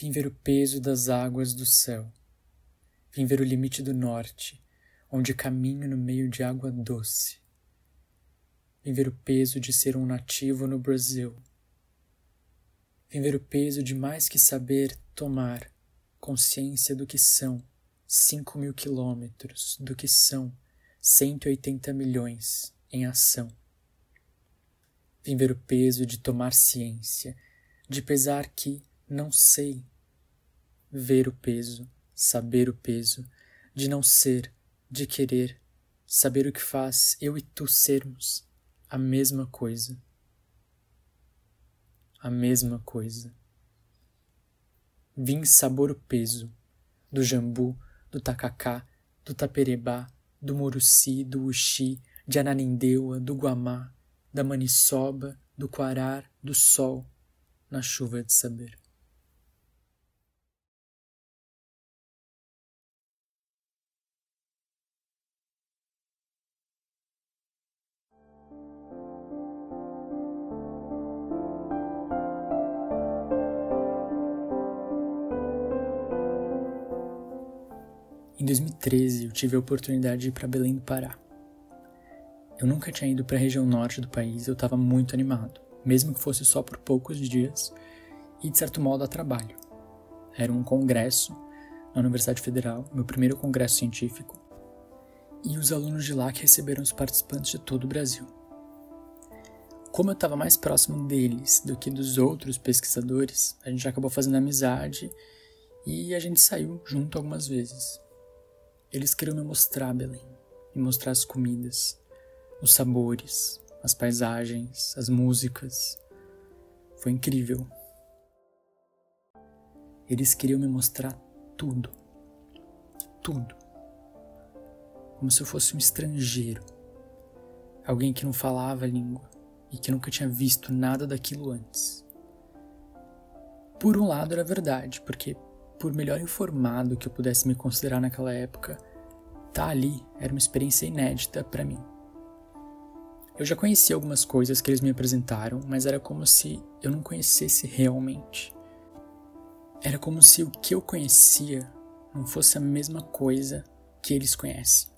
Vim ver o peso das águas do céu. Vim ver o limite do norte, onde caminho no meio de água doce. Vim ver o peso de ser um nativo no Brasil. Vim ver o peso de mais que saber tomar consciência do que são cinco mil quilômetros, do que são 180 milhões em ação. Vim ver o peso de tomar ciência, de pesar que não sei. Ver o peso, saber o peso, de não ser, de querer, saber o que faz eu e tu sermos a mesma coisa. A mesma coisa. Vim sabor o peso do jambu, do tacacá, do taperebá, do Moruci, do Uxi, de Ananindeua, do Guamá, da maniçoba, do quarar, do sol, na chuva de saber. Em 2013, eu tive a oportunidade de ir para Belém do Pará. Eu nunca tinha ido para a região norte do país, eu estava muito animado, mesmo que fosse só por poucos dias e de certo modo a trabalho. Era um congresso na Universidade Federal, meu primeiro congresso científico, e os alunos de lá que receberam os participantes de todo o Brasil. Como eu estava mais próximo deles do que dos outros pesquisadores, a gente acabou fazendo amizade e a gente saiu junto algumas vezes. Eles queriam me mostrar Belém, me mostrar as comidas, os sabores, as paisagens, as músicas. Foi incrível. Eles queriam me mostrar tudo. Tudo. Como se eu fosse um estrangeiro. Alguém que não falava a língua e que nunca tinha visto nada daquilo antes. Por um lado era verdade, porque por melhor informado que eu pudesse me considerar naquela época, estar tá ali era uma experiência inédita para mim. Eu já conhecia algumas coisas que eles me apresentaram, mas era como se eu não conhecesse realmente. Era como se o que eu conhecia não fosse a mesma coisa que eles conhecem.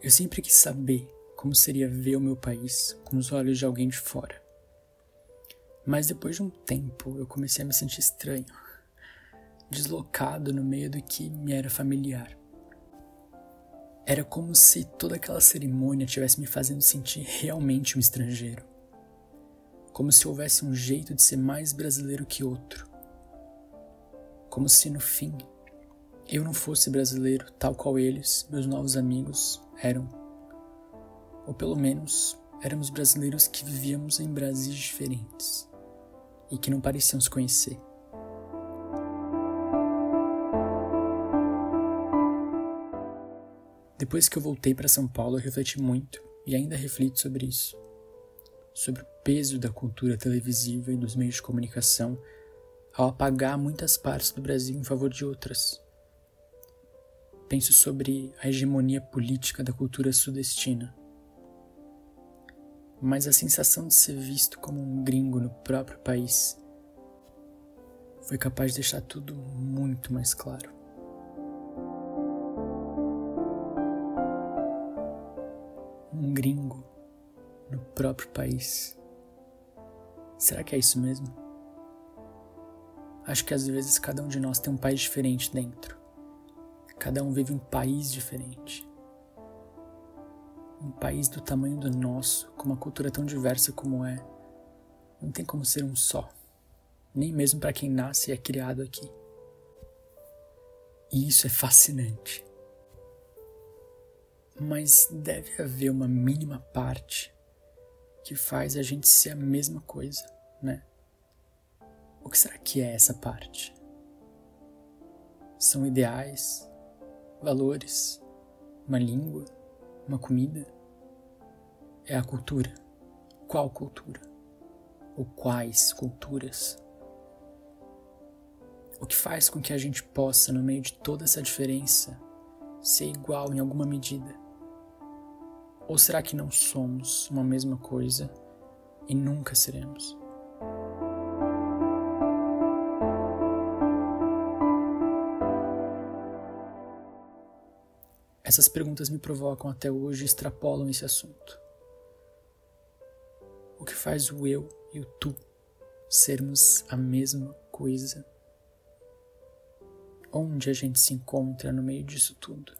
Eu sempre quis saber como seria ver o meu país com os olhos de alguém de fora. Mas depois de um tempo eu comecei a me sentir estranho, deslocado no meio do que me era familiar. Era como se toda aquela cerimônia tivesse me fazendo sentir realmente um estrangeiro. Como se houvesse um jeito de ser mais brasileiro que outro. Como se no fim eu não fosse brasileiro tal qual eles, meus novos amigos, eram. Ou pelo menos éramos brasileiros que vivíamos em Brasis diferentes e que não pareciam se conhecer. Depois que eu voltei para São Paulo, eu refleti muito e ainda reflito sobre isso. Sobre o peso da cultura televisiva e dos meios de comunicação ao apagar muitas partes do Brasil em favor de outras. Penso sobre a hegemonia política da cultura sudestina mas a sensação de ser visto como um gringo no próprio país foi capaz de deixar tudo muito mais claro. Um gringo no próprio país. Será que é isso mesmo? Acho que às vezes cada um de nós tem um país diferente dentro. Cada um vive um país diferente um país do tamanho do nosso, com uma cultura tão diversa como é, não tem como ser um só, nem mesmo para quem nasce e é criado aqui. E isso é fascinante. Mas deve haver uma mínima parte que faz a gente ser a mesma coisa, né? O que será que é essa parte? São ideais, valores, uma língua, uma comida? É a cultura. Qual cultura? Ou quais culturas? O que faz com que a gente possa, no meio de toda essa diferença, ser igual em alguma medida? Ou será que não somos uma mesma coisa, e nunca seremos. Essas perguntas me provocam até hoje e extrapolam esse assunto. Faz o eu e o tu sermos a mesma coisa? Onde a gente se encontra no meio disso tudo?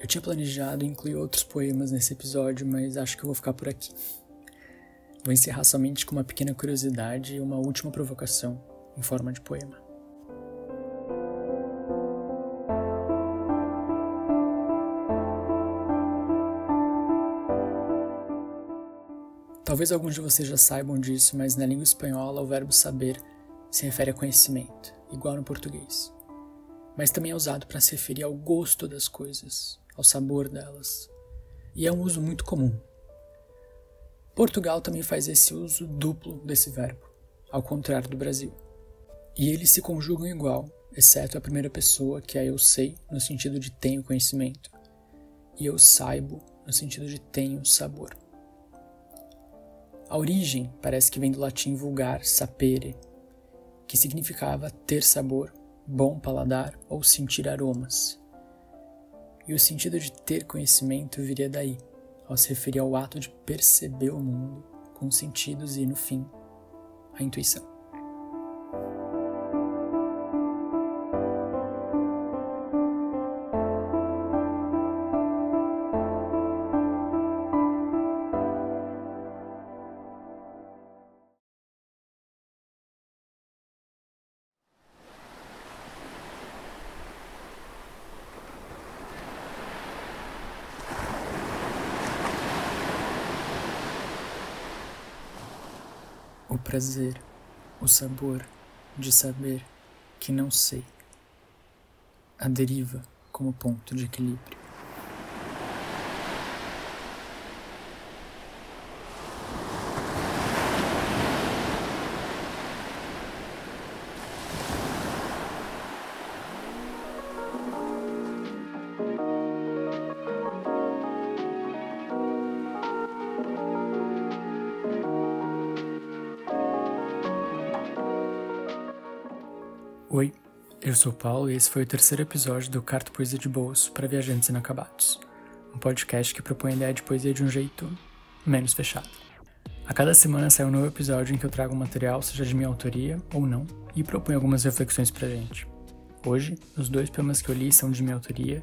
Eu tinha planejado incluir outros poemas nesse episódio, mas acho que eu vou ficar por aqui. Vou encerrar somente com uma pequena curiosidade e uma última provocação em forma de poema. Talvez alguns de vocês já saibam disso, mas na língua espanhola o verbo saber se refere a conhecimento, igual no português. Mas também é usado para se referir ao gosto das coisas, ao sabor delas. E é um uso muito comum. Portugal também faz esse uso duplo desse verbo, ao contrário do Brasil. E eles se conjugam igual, exceto a primeira pessoa, que é eu sei, no sentido de tenho conhecimento, e eu saibo, no sentido de tenho sabor. A origem parece que vem do latim vulgar sapere, que significava ter sabor, bom paladar ou sentir aromas. E o sentido de ter conhecimento viria daí, ao se referir ao ato de perceber o mundo com sentidos e, no fim, a intuição. O prazer, o sabor de saber que não sei, a deriva como ponto de equilíbrio. Oi, eu sou o Paulo e esse foi o terceiro episódio do Carta Poesia de Bolso para Viajantes Inacabados, um podcast que propõe a ideia de poesia de um jeito menos fechado. A cada semana sai um novo episódio em que eu trago um material, seja de minha autoria ou não, e proponho algumas reflexões pra gente. Hoje, os dois poemas que eu li são de minha autoria.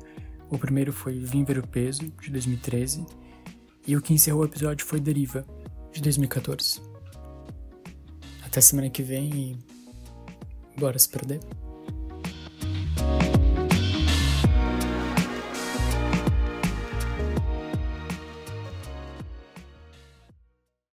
O primeiro foi Vim Ver o Peso, de 2013, e o que encerrou o episódio foi Deriva, de 2014. Até semana que vem e Bora se perder?